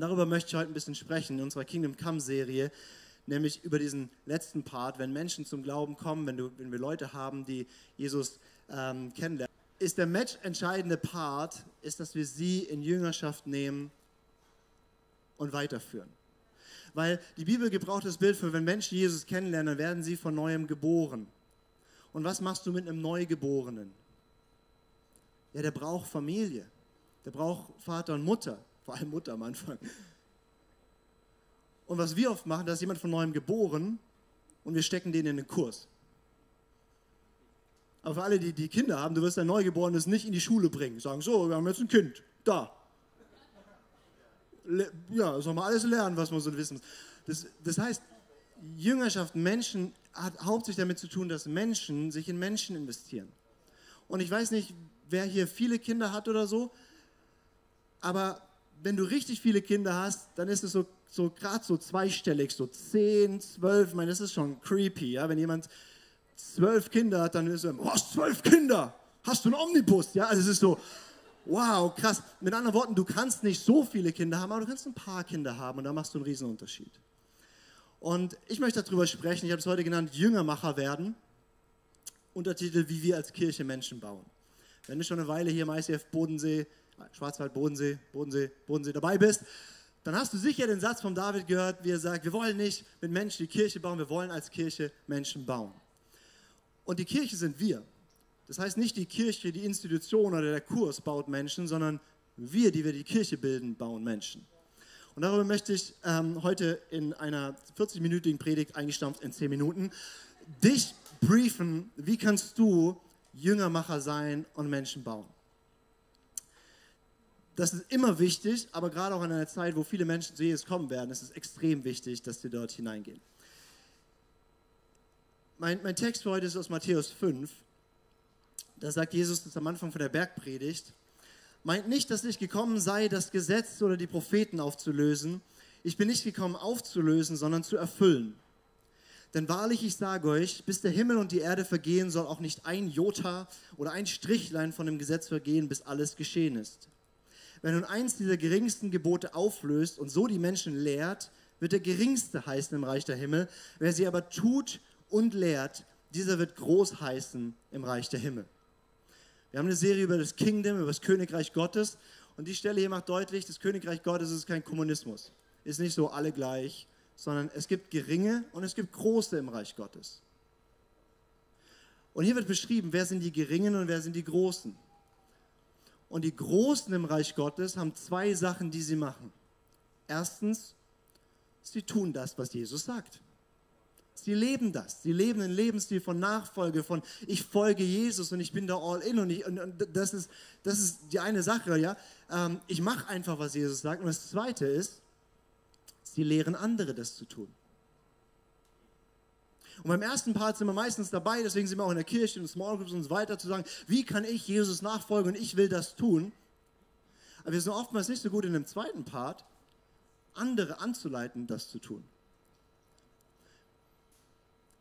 Und darüber möchte ich heute ein bisschen sprechen in unserer Kingdom Come Serie, nämlich über diesen letzten Part, wenn Menschen zum Glauben kommen, wenn, du, wenn wir Leute haben, die Jesus ähm, kennenlernen. Ist der match entscheidende Part, ist, dass wir sie in Jüngerschaft nehmen und weiterführen. Weil die Bibel gebraucht das Bild für, wenn Menschen Jesus kennenlernen, dann werden sie von neuem geboren. Und was machst du mit einem Neugeborenen? Ja, der braucht Familie. Der braucht Vater und Mutter. Vor allem Mutter am Anfang. Und was wir oft machen, da ist jemand von neuem geboren und wir stecken den in den Kurs. Aber für alle, die, die Kinder haben, du wirst ein Neugeborenes nicht in die Schule bringen. Sagen, so, wir haben jetzt ein Kind. Da. Ja, soll man alles lernen, was man so wissen muss. Das, das heißt, Jüngerschaft, Menschen, hat hauptsächlich damit zu tun, dass Menschen sich in Menschen investieren. Und ich weiß nicht, wer hier viele Kinder hat oder so, aber wenn du richtig viele Kinder hast, dann ist es so, so gerade so zweistellig, so 10, 12, ich meine, das ist schon creepy, ja, wenn jemand zwölf Kinder hat, dann ist er, oh, hast zwölf Kinder, hast du einen Omnibus, ja, also es ist so, wow, krass. Mit anderen Worten, du kannst nicht so viele Kinder haben, aber du kannst ein paar Kinder haben und da machst du einen riesen Unterschied. Und ich möchte darüber sprechen, ich habe es heute genannt, Jüngermacher werden. Untertitel, wie wir als Kirche Menschen bauen. Wenn du schon eine Weile hier im ICF Bodensee, Schwarzwald, Bodensee, Bodensee, Bodensee dabei bist, dann hast du sicher den Satz von David gehört, wie er sagt, wir wollen nicht mit Menschen die Kirche bauen, wir wollen als Kirche Menschen bauen. Und die Kirche sind wir. Das heißt nicht die Kirche, die Institution oder der Kurs baut Menschen, sondern wir, die wir die Kirche bilden, bauen Menschen. Und darüber möchte ich ähm, heute in einer 40-minütigen Predigt eingestampft in 10 Minuten dich briefen, wie kannst du Jüngermacher sein und Menschen bauen. Das ist immer wichtig, aber gerade auch in einer Zeit, wo viele Menschen zu Jesus kommen werden, ist es extrem wichtig, dass wir dort hineingehen. Mein, mein Text für heute ist aus Matthäus 5. Da sagt Jesus das am Anfang von der Bergpredigt meint nicht, dass ich gekommen sei, das Gesetz oder die Propheten aufzulösen. Ich bin nicht gekommen aufzulösen, sondern zu erfüllen. Denn wahrlich, ich sage euch, bis der Himmel und die Erde vergehen, soll auch nicht ein Jota oder ein Strichlein von dem Gesetz vergehen, bis alles geschehen ist. Wenn nun eins dieser geringsten Gebote auflöst und so die Menschen lehrt, wird der geringste heißen im Reich der Himmel. Wer sie aber tut und lehrt, dieser wird groß heißen im Reich der Himmel. Wir haben eine Serie über das Kingdom, über das Königreich Gottes. Und die Stelle hier macht deutlich, das Königreich Gottes ist kein Kommunismus. Ist nicht so alle gleich, sondern es gibt geringe und es gibt große im Reich Gottes. Und hier wird beschrieben, wer sind die Geringen und wer sind die Großen. Und die Großen im Reich Gottes haben zwei Sachen, die sie machen. Erstens, sie tun das, was Jesus sagt. Sie leben das. Sie leben einen Lebensstil von Nachfolge, von ich folge Jesus und ich bin da all in. Und, ich, und, und das, ist, das ist die eine Sache, ja. Ähm, ich mache einfach, was Jesus sagt. Und das zweite ist, sie lehren andere, das zu tun. Und beim ersten Part sind wir meistens dabei, deswegen sind wir auch in der Kirche, in Small Groups und so weiter, zu sagen, wie kann ich Jesus nachfolgen und ich will das tun. Aber wir sind oftmals nicht so gut in dem zweiten Part, andere anzuleiten, das zu tun.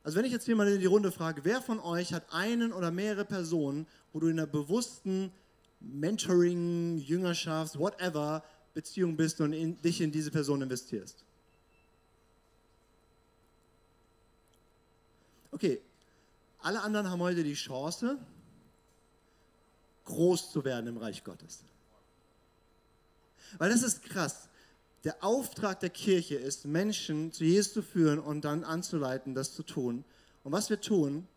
Also wenn ich jetzt hier mal in die Runde frage, wer von euch hat einen oder mehrere Personen, wo du in einer bewussten Mentoring, Jüngerschaft, whatever Beziehung bist und in, dich in diese Person investierst? Okay, alle anderen haben heute die Chance, groß zu werden im Reich Gottes. Weil das ist krass der Auftrag der Kirche ist, Menschen zu Jesus zu führen und dann anzuleiten, das zu tun. Und was wir tun,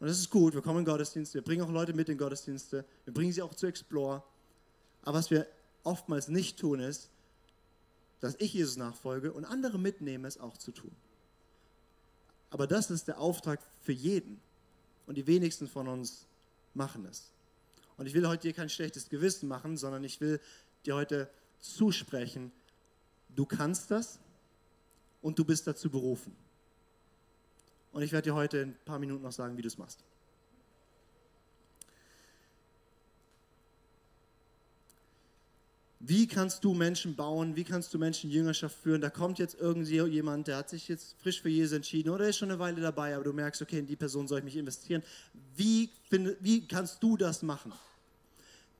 und das ist gut, wir kommen in Gottesdienste, wir bringen auch Leute mit in Gottesdienste, wir bringen sie auch zu Explore. Aber was wir oftmals nicht tun, ist, dass ich Jesus nachfolge und andere mitnehme, es auch zu tun. Aber das ist der Auftrag für jeden. Und die wenigsten von uns machen es. Und ich will heute dir kein schlechtes Gewissen machen, sondern ich will dir heute zusprechen, du kannst das und du bist dazu berufen. Und ich werde dir heute in ein paar Minuten noch sagen, wie du es machst. Wie kannst du Menschen bauen? Wie kannst du Menschen Jüngerschaft führen? Da kommt jetzt irgendwie jemand, der hat sich jetzt frisch für Jesus entschieden oder ist schon eine Weile dabei, aber du merkst, okay, in die Person soll ich mich investieren. Wie, find, wie kannst du das machen?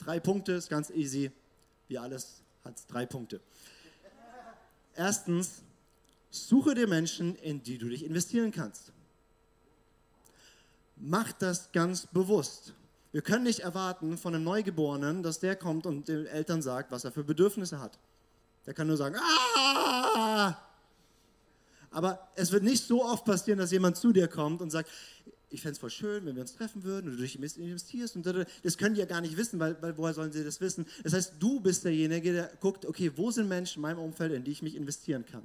Drei Punkte, ist ganz easy. Wie alles hat es drei Punkte. Erstens, suche dir Menschen, in die du dich investieren kannst. Mach das ganz bewusst. Wir können nicht erwarten von einem Neugeborenen, dass der kommt und den Eltern sagt, was er für Bedürfnisse hat. Der kann nur sagen, ah! Aber es wird nicht so oft passieren, dass jemand zu dir kommt und sagt, ich fände es voll schön, wenn wir uns treffen würden und du dich investierst. Und das können die ja gar nicht wissen, weil, weil woher sollen sie das wissen? Das heißt, du bist derjenige, der guckt, okay, wo sind Menschen in meinem Umfeld, in die ich mich investieren kann?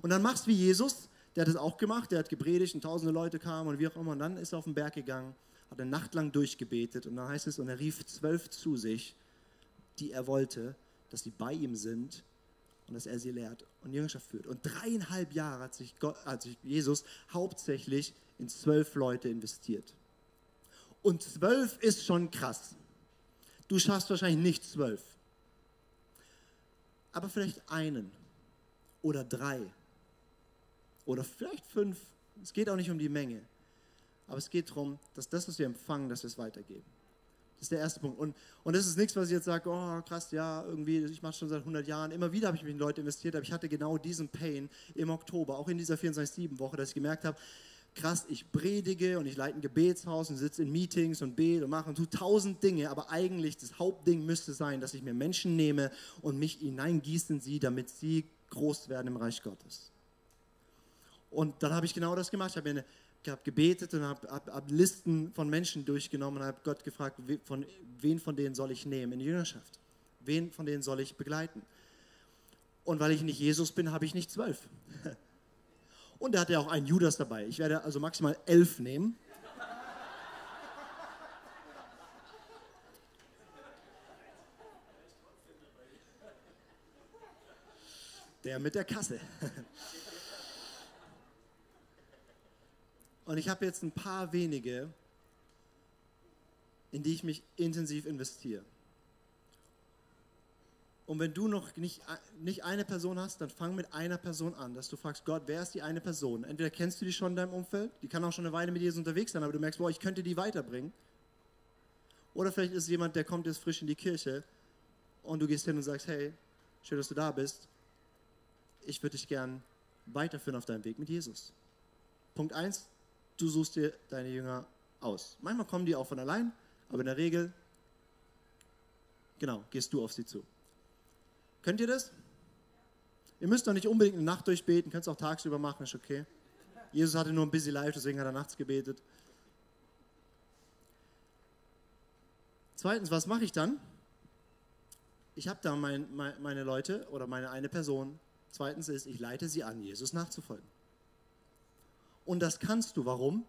Und dann machst du wie Jesus, der hat das auch gemacht, der hat gepredigt und tausende Leute kamen und wie auch immer. Und dann ist er auf den Berg gegangen, hat eine Nacht lang durchgebetet und dann heißt es, und er rief zwölf zu sich, die er wollte, dass sie bei ihm sind und dass er sie lehrt und Jüngerschaft führt. Und dreieinhalb Jahre hat sich, Gott, hat sich Jesus hauptsächlich in zwölf Leute investiert. Und zwölf ist schon krass. Du schaffst wahrscheinlich nicht zwölf. Aber vielleicht einen oder drei oder vielleicht fünf. Es geht auch nicht um die Menge. Aber es geht darum, dass das, was wir empfangen, dass wir es weitergeben. Das ist der erste Punkt. Und, und das ist nichts, was ich jetzt sage, oh krass, ja, irgendwie, ich mache schon seit 100 Jahren. Immer wieder habe ich mich in Leute investiert, aber ich hatte genau diesen Pain im Oktober, auch in dieser 24-7-Woche, dass ich gemerkt habe, krass, ich predige und ich leite ein Gebetshaus und sitze in Meetings und bete und mache und tue tausend Dinge, aber eigentlich das Hauptding müsste sein, dass ich mir Menschen nehme und mich hineingieße in sie, damit sie groß werden im Reich Gottes. Und dann habe ich genau das gemacht. Ich habe eine ich habe gebetet und habe hab, hab Listen von Menschen durchgenommen und habe Gott gefragt, von, wen von denen soll ich nehmen in die Jüngerschaft? Wen von denen soll ich begleiten? Und weil ich nicht Jesus bin, habe ich nicht zwölf. Und er hatte auch einen Judas dabei. Ich werde also maximal elf nehmen. Der mit der Kasse. Und ich habe jetzt ein paar wenige, in die ich mich intensiv investiere. Und wenn du noch nicht, nicht eine Person hast, dann fang mit einer Person an, dass du fragst, Gott, wer ist die eine Person? Entweder kennst du die schon in deinem Umfeld, die kann auch schon eine Weile mit Jesus unterwegs sein, aber du merkst, boah, ich könnte die weiterbringen. Oder vielleicht ist es jemand, der kommt jetzt frisch in die Kirche und du gehst hin und sagst, hey, schön, dass du da bist. Ich würde dich gern weiterführen auf deinem Weg mit Jesus. Punkt 1, du suchst dir deine Jünger aus. Manchmal kommen die auch von allein, aber in der Regel, genau, gehst du auf sie zu. Könnt ihr das? Ihr müsst doch nicht unbedingt eine Nacht durchbeten, könnt es auch tagsüber machen, ist okay. Jesus hatte nur ein busy life, deswegen hat er nachts gebetet. Zweitens, was mache ich dann? Ich habe da mein, mein, meine Leute oder meine eine Person. Zweitens ist, ich leite sie an, Jesus nachzufolgen. Und das kannst du. Warum?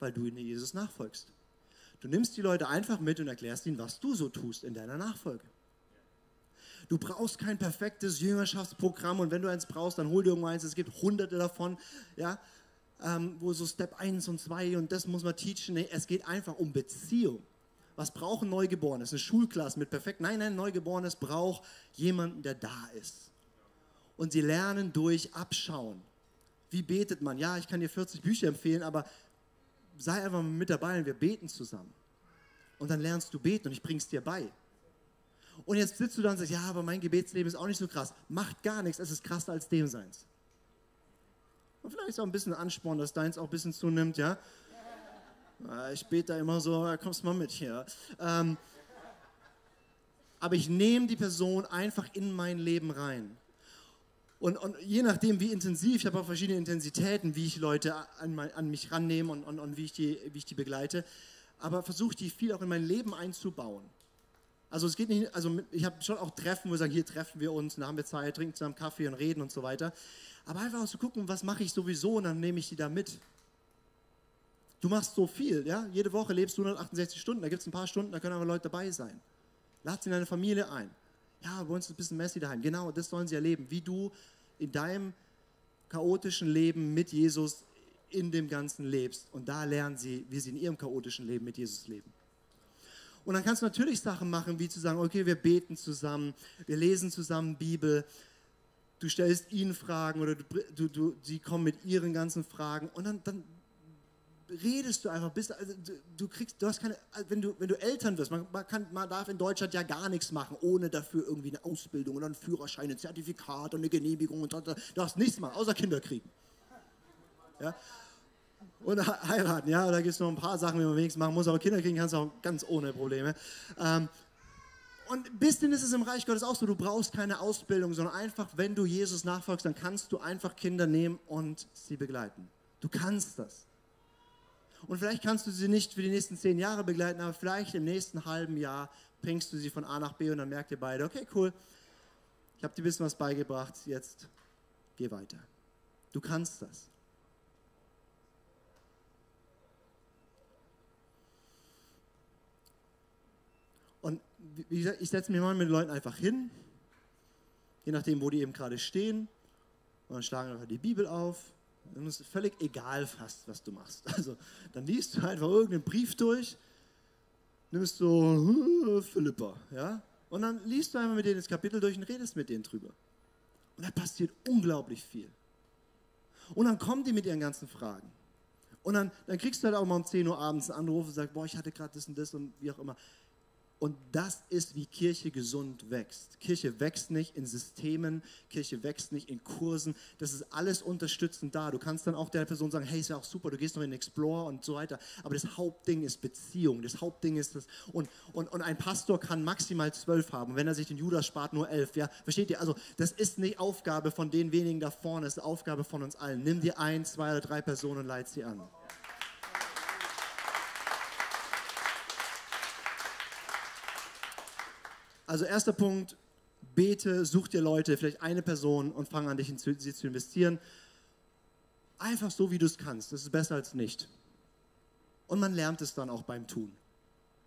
Weil du Jesus nachfolgst. Du nimmst die Leute einfach mit und erklärst ihnen, was du so tust in deiner Nachfolge. Du brauchst kein perfektes Jüngerschaftsprogramm und wenn du eins brauchst, dann hol dir irgendwo eins. Es gibt hunderte davon, ja, ähm, wo so Step 1 und 2 und das muss man teachen. Nee, es geht einfach um Beziehung. Was brauchen Neugeborenes? Eine Schulklasse mit perfekt. Nein, nein, Neugeborenes braucht jemanden, der da ist. Und sie lernen durch Abschauen wie betet man? Ja, ich kann dir 40 Bücher empfehlen, aber sei einfach mit dabei und wir beten zusammen. Und dann lernst du beten und ich bring's dir bei. Und jetzt sitzt du da und sagst, ja, aber mein Gebetsleben ist auch nicht so krass. Macht gar nichts, es ist krasser als dem seins. Und vielleicht ist auch ein bisschen Ansporn, dass deins auch ein bisschen zunimmt, ja. Ich bete da immer so, kommst mal mit hier. Ähm, aber ich nehme die Person einfach in mein Leben rein. Und, und je nachdem, wie intensiv, ich habe auch verschiedene Intensitäten, wie ich Leute an, an mich rannehme und, und, und wie, ich die, wie ich die begleite, aber versuche die viel auch in mein Leben einzubauen. Also es geht nicht, also ich habe schon auch Treffen, wo wir sagen, hier treffen wir uns, dann haben wir Zeit, trinken zusammen Kaffee und reden und so weiter. Aber einfach auch zu gucken, was mache ich sowieso und dann nehme ich die da mit. Du machst so viel, ja? Jede Woche lebst du 168 Stunden, da gibt es ein paar Stunden, da können aber Leute dabei sein. Lad sie in deine Familie ein. Ja, bei uns ist ein bisschen messy daheim. Genau, das sollen sie erleben, wie du in deinem chaotischen Leben mit Jesus in dem Ganzen lebst. Und da lernen sie, wie sie in ihrem chaotischen Leben mit Jesus leben. Und dann kannst du natürlich Sachen machen, wie zu sagen, okay, wir beten zusammen, wir lesen zusammen Bibel, du stellst ihnen Fragen oder du, du, du, sie kommen mit ihren ganzen Fragen und dann, dann redest du einfach, bist, also du, du, kriegst, du hast keine, wenn du, wenn du Eltern wirst, man, man, kann, man darf in Deutschland ja gar nichts machen, ohne dafür irgendwie eine Ausbildung oder einen Führerschein, ein Zertifikat und eine Genehmigung und du darfst nichts machen, außer Kinder kriegen. Ja? Und heiraten, ja, da gibt es noch ein paar Sachen, die man wenigstens machen muss, aber Kinder kriegen kannst du auch ganz ohne Probleme. Ähm, und ein bisschen ist es im Reich Gottes auch so, du brauchst keine Ausbildung, sondern einfach, wenn du Jesus nachfolgst, dann kannst du einfach Kinder nehmen und sie begleiten. Du kannst das. Und vielleicht kannst du sie nicht für die nächsten zehn Jahre begleiten, aber vielleicht im nächsten halben Jahr bringst du sie von A nach B und dann merkt ihr beide, okay, cool, ich habe dir ein bisschen was beigebracht, jetzt geh weiter. Du kannst das. Und wie gesagt, ich setze mich mal mit den Leuten einfach hin, je nachdem, wo die eben gerade stehen, und dann schlagen einfach die Bibel auf dann ist es völlig egal fast, was du machst. Also dann liest du einfach irgendeinen Brief durch, nimmst so Philippa, ja, und dann liest du einfach mit denen das Kapitel durch und redest mit denen drüber. Und da passiert unglaublich viel. Und dann kommen die mit ihren ganzen Fragen. Und dann, dann kriegst du halt auch mal um 10 Uhr abends einen Anruf und sagst, boah, ich hatte gerade das und das und wie auch immer. Und das ist, wie Kirche gesund wächst. Kirche wächst nicht in Systemen, Kirche wächst nicht in Kursen. Das ist alles unterstützend da. Du kannst dann auch der Person sagen, hey, ist ja auch super, du gehst noch in den Explore und so weiter. Aber das Hauptding ist Beziehung. Das Hauptding ist das. Und, und, und ein Pastor kann maximal zwölf haben. Wenn er sich den Judas spart, nur elf. Ja, versteht ihr? Also, das ist nicht Aufgabe von den wenigen da vorne, das ist Aufgabe von uns allen. Nimm dir ein, zwei oder drei Personen und leit sie an. Also erster Punkt, bete, such dir Leute, vielleicht eine Person und fang an, dich in sie zu investieren. Einfach so, wie du es kannst. Das ist besser als nicht. Und man lernt es dann auch beim Tun.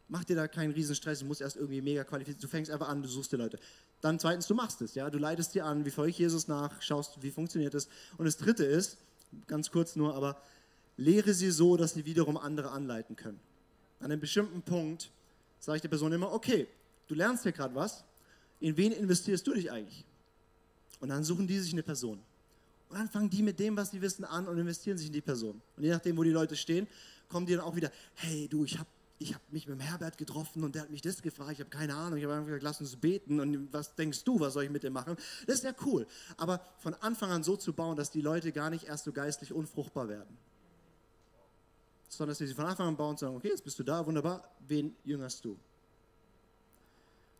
Mach dir da keinen Riesenstress, du musst erst irgendwie mega qualifiziert. Du fängst einfach an, du suchst dir Leute. Dann zweitens, du machst es, ja. Du leitest dir an, wie folge ich Jesus nach, schaust, wie funktioniert es. Und das dritte ist, ganz kurz nur, aber lehre sie so, dass sie wiederum andere anleiten können. An einem bestimmten Punkt sage ich der Person immer, okay, du lernst hier gerade was, in wen investierst du dich eigentlich? Und dann suchen die sich eine Person. Und dann fangen die mit dem, was sie wissen, an und investieren sich in die Person. Und je nachdem, wo die Leute stehen, kommen die dann auch wieder, hey du, ich habe ich hab mich mit dem Herbert getroffen und der hat mich das gefragt, ich habe keine Ahnung, ich habe einfach gesagt, lass uns beten und was denkst du, was soll ich mit dem machen? Das ist ja cool. Aber von Anfang an so zu bauen, dass die Leute gar nicht erst so geistlich unfruchtbar werden. Sondern dass sie von Anfang an bauen und sagen, okay, jetzt bist du da, wunderbar, wen jüngerst du?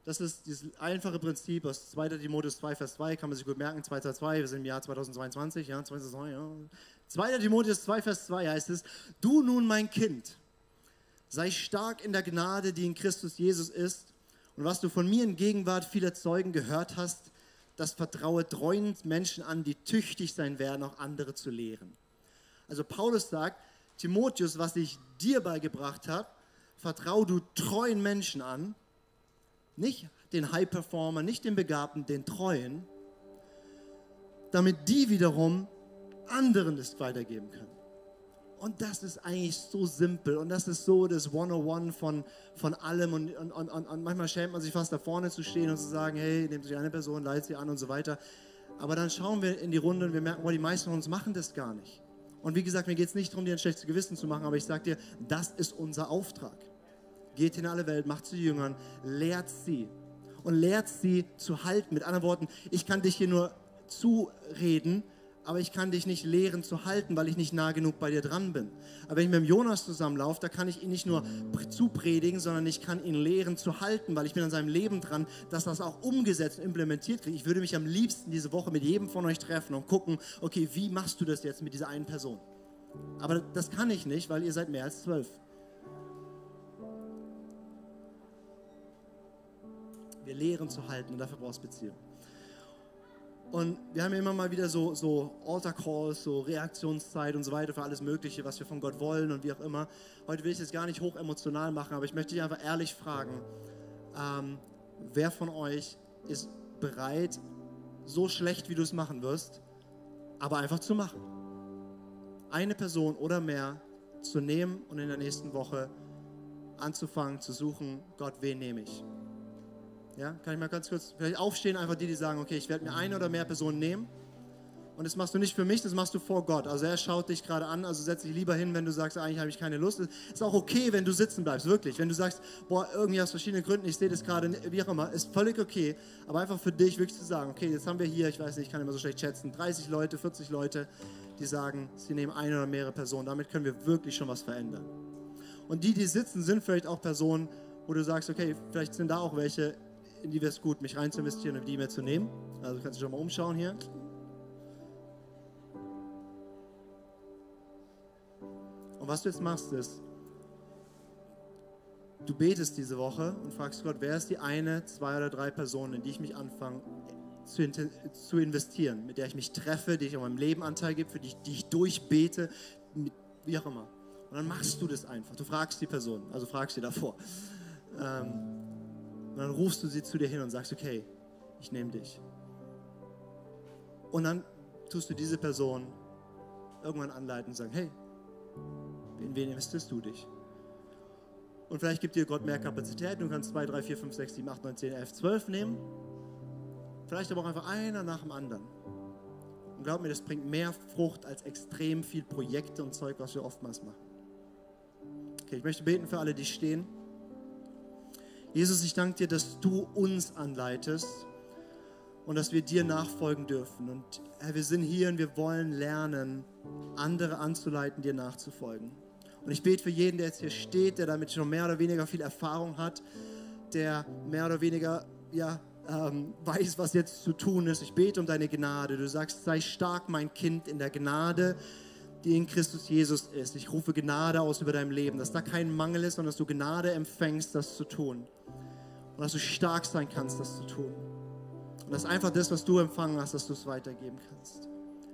Das ist dieses einfache Prinzip aus 2. Timotheus 2, Vers 2, kann man sich gut merken, 2, 2, 2, wir sind im Jahr 2022, ja, 2002, ja. 2. Timotheus 2, Vers 2 heißt es, du nun mein Kind, sei stark in der Gnade, die in Christus Jesus ist, und was du von mir in Gegenwart vieler Zeugen gehört hast, das vertraue treuen Menschen an, die tüchtig sein werden, auch andere zu lehren. Also Paulus sagt, Timotheus, was ich dir beigebracht habe, vertraue du treuen Menschen an, nicht den High-Performer, nicht den Begabten, den Treuen, damit die wiederum anderen das weitergeben können. Und das ist eigentlich so simpel und das ist so das 101 von, von allem. Und, und, und, und manchmal schämt man sich fast da vorne zu stehen und zu sagen, hey, nehmt sich eine Person, leitet sie an und so weiter. Aber dann schauen wir in die Runde und wir merken, oh, die meisten von uns machen das gar nicht. Und wie gesagt, mir geht es nicht darum, dir ein schlechtes Gewissen zu machen, aber ich sage dir, das ist unser Auftrag geht in alle Welt, macht sie Jüngern, lehrt sie und lehrt sie zu halten. Mit anderen Worten, ich kann dich hier nur zureden, aber ich kann dich nicht lehren zu halten, weil ich nicht nah genug bei dir dran bin. Aber wenn ich mit dem Jonas zusammenlaufe, da kann ich ihn nicht nur zupredigen, sondern ich kann ihn lehren zu halten, weil ich bin an seinem Leben dran, dass das auch umgesetzt und implementiert kriegt. Ich würde mich am liebsten diese Woche mit jedem von euch treffen und gucken, okay, wie machst du das jetzt mit dieser einen Person? Aber das kann ich nicht, weil ihr seid mehr als zwölf. Wir lehren zu halten und dafür brauchst du Beziehung. Und wir haben immer mal wieder so, so Altar Calls, so Reaktionszeit und so weiter für alles Mögliche, was wir von Gott wollen und wie auch immer. Heute will ich es gar nicht hoch emotional machen, aber ich möchte dich einfach ehrlich fragen, ähm, wer von euch ist bereit, so schlecht wie du es machen wirst, aber einfach zu machen? Eine Person oder mehr zu nehmen und in der nächsten Woche anzufangen zu suchen, Gott, wen nehme ich? Ja, kann ich mal ganz kurz vielleicht aufstehen, einfach die, die sagen, okay, ich werde mir eine oder mehr Personen nehmen Und das machst du nicht für mich, das machst du vor Gott. Also er schaut dich gerade an, also setz dich lieber hin, wenn du sagst, eigentlich habe ich keine Lust. Ist auch okay, wenn du sitzen bleibst, wirklich. Wenn du sagst, boah, irgendwie aus verschiedenen Gründen, ich sehe das gerade, wie auch immer, ist völlig okay. Aber einfach für dich wirklich zu sagen, okay, jetzt haben wir hier, ich weiß nicht, ich kann immer so schlecht schätzen, 30 Leute, 40 Leute, die sagen, sie nehmen eine oder mehrere Personen. Damit können wir wirklich schon was verändern. Und die, die sitzen, sind vielleicht auch Personen, wo du sagst, okay, vielleicht sind da auch welche, in die wäre es gut, mich rein zu investieren und die mehr zu nehmen. Also kannst du schon mal umschauen hier. Und was du jetzt machst, ist, du betest diese Woche und fragst Gott, wer ist die eine, zwei oder drei Personen, in die ich mich anfange zu, zu investieren, mit der ich mich treffe, die ich an meinem Leben Anteil gebe, für die die ich durchbete, mit, wie auch immer. Und dann machst du das einfach. Du fragst die Person, also fragst sie davor. Ähm, und dann rufst du sie zu dir hin und sagst, okay, ich nehme dich. Und dann tust du diese Person irgendwann anleiten und sagen, hey, in wen investierst du dich? Und vielleicht gibt dir Gott mehr Kapazität. Du kannst 2, 3, 4, 5, 6, 7, 8, 9, 10, 11, 12 nehmen. Vielleicht aber auch einfach einer nach dem anderen. Und glaub mir, das bringt mehr Frucht als extrem viel Projekte und Zeug, was wir oftmals machen. Okay, ich möchte beten für alle, die stehen. Jesus, ich danke dir, dass du uns anleitest und dass wir dir nachfolgen dürfen. Und Herr, wir sind hier und wir wollen lernen, andere anzuleiten, dir nachzufolgen. Und ich bete für jeden, der jetzt hier steht, der damit schon mehr oder weniger viel Erfahrung hat, der mehr oder weniger ja, ähm, weiß, was jetzt zu tun ist. Ich bete um deine Gnade. Du sagst, sei stark, mein Kind, in der Gnade, die in Christus Jesus ist. Ich rufe Gnade aus über dein Leben, dass da kein Mangel ist, sondern dass du Gnade empfängst, das zu tun. Und dass du stark sein kannst, das zu tun. Und dass einfach das, was du empfangen hast, dass du es weitergeben kannst.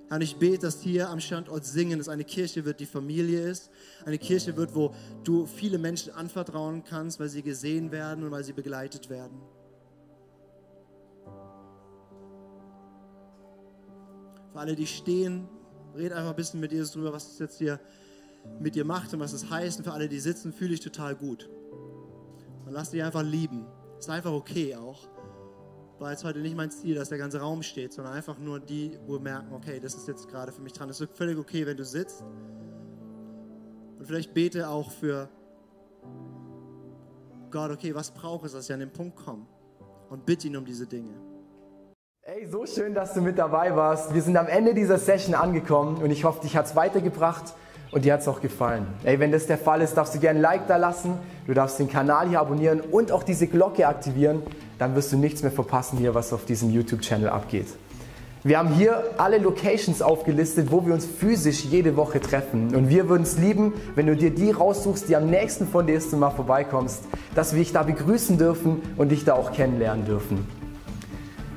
Herr, und ich bete, dass hier am Standort Singen es eine Kirche wird, die Familie ist. Eine Kirche wird, wo du viele Menschen anvertrauen kannst, weil sie gesehen werden und weil sie begleitet werden. Für alle, die stehen, red einfach ein bisschen mit Jesus drüber, was es jetzt hier mit dir macht und was es heißt. Und für alle, die sitzen, fühle ich total gut. Und lass dich einfach lieben. Ist einfach okay auch war jetzt heute nicht mein Ziel, dass der ganze Raum steht, sondern einfach nur die, wo wir merken, okay, das ist jetzt gerade für mich dran. Es ist völlig okay, wenn du sitzt. Und vielleicht bete auch für Gott, okay, was brauche ich, dass ich an den Punkt komme? Und bitte ihn um diese Dinge. Ey, so schön, dass du mit dabei warst. Wir sind am Ende dieser Session angekommen und ich hoffe, dich hat es weitergebracht und dir hat es auch gefallen. Ey, wenn das der Fall ist, darfst du gerne ein Like da lassen, du darfst den Kanal hier abonnieren und auch diese Glocke aktivieren, dann wirst du nichts mehr verpassen hier, was auf diesem YouTube-Channel abgeht. Wir haben hier alle Locations aufgelistet, wo wir uns physisch jede Woche treffen. Und wir würden es lieben, wenn du dir die raussuchst, die am nächsten von dir ist und mal vorbeikommst, dass wir dich da begrüßen dürfen und dich da auch kennenlernen dürfen.